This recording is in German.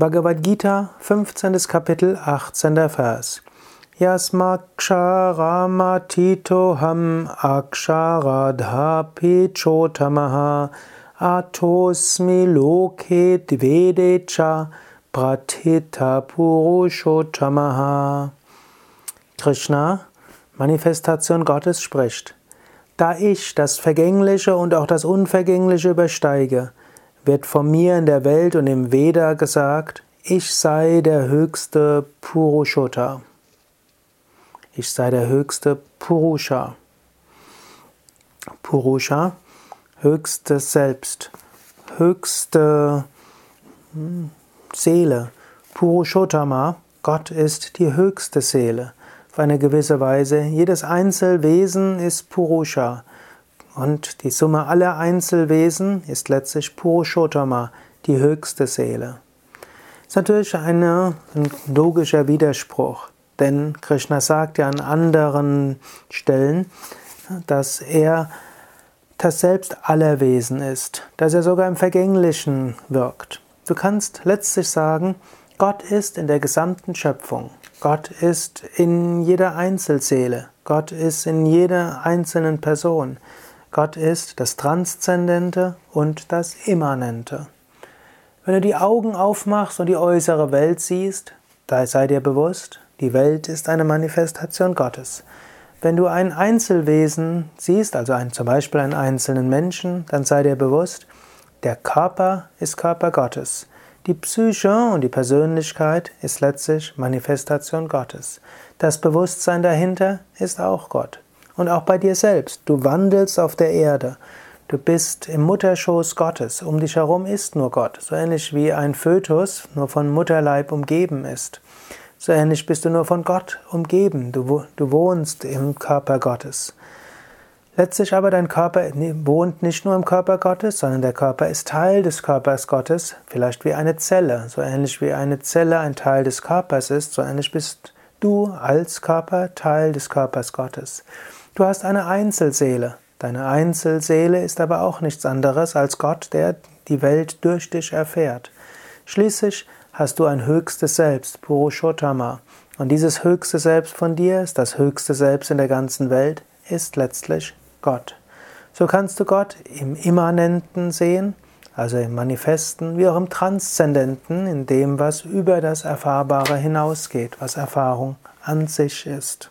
Bhagavad Gita, 15. Kapitel, 18. Vers. Yasmaksharammatitoham aksharadhapi chotamaha atosmi loke dvedecha pratita purushotamaha. Krishna, Manifestation Gottes, spricht. Da ich das Vergängliche und auch das Unvergängliche übersteige, wird von mir in der Welt und im Veda gesagt, ich sei der höchste Purushotta. Ich sei der höchste Purusha. Purusha, höchstes Selbst, höchste hm, Seele. Purushottama, Gott ist die höchste Seele. Auf eine gewisse Weise, jedes Einzelwesen ist Purusha. Und die Summe aller Einzelwesen ist letztlich Purushottama, die höchste Seele. Das ist natürlich eine, ein logischer Widerspruch, denn Krishna sagt ja an anderen Stellen, dass er das Selbst aller Wesen ist, dass er sogar im Vergänglichen wirkt. Du kannst letztlich sagen, Gott ist in der gesamten Schöpfung. Gott ist in jeder Einzelseele. Gott ist in jeder einzelnen Person. Gott ist das Transzendente und das Immanente. Wenn du die Augen aufmachst und die äußere Welt siehst, da sei dir bewusst, die Welt ist eine Manifestation Gottes. Wenn du ein Einzelwesen siehst, also ein, zum Beispiel einen einzelnen Menschen, dann sei dir bewusst, der Körper ist Körper Gottes. Die Psyche und die Persönlichkeit ist letztlich Manifestation Gottes. Das Bewusstsein dahinter ist auch Gott. Und auch bei dir selbst. Du wandelst auf der Erde. Du bist im Mutterschoß Gottes. Um dich herum ist nur Gott. So ähnlich wie ein Fötus nur von Mutterleib umgeben ist. So ähnlich bist du nur von Gott umgeben. Du, du wohnst im Körper Gottes. Letztlich aber dein Körper wohnt nicht nur im Körper Gottes, sondern der Körper ist Teil des Körpers Gottes, vielleicht wie eine Zelle. So ähnlich wie eine Zelle ein Teil des Körpers ist, so ähnlich bist du als Körper Teil des Körpers Gottes. Du hast eine Einzelseele. Deine Einzelseele ist aber auch nichts anderes als Gott, der die Welt durch dich erfährt. Schließlich hast du ein höchstes Selbst, Purushottama. Und dieses höchste Selbst von dir ist das höchste Selbst in der ganzen Welt, ist letztlich Gott. So kannst du Gott im Immanenten sehen, also im Manifesten, wie auch im Transzendenten, in dem, was über das Erfahrbare hinausgeht, was Erfahrung an sich ist.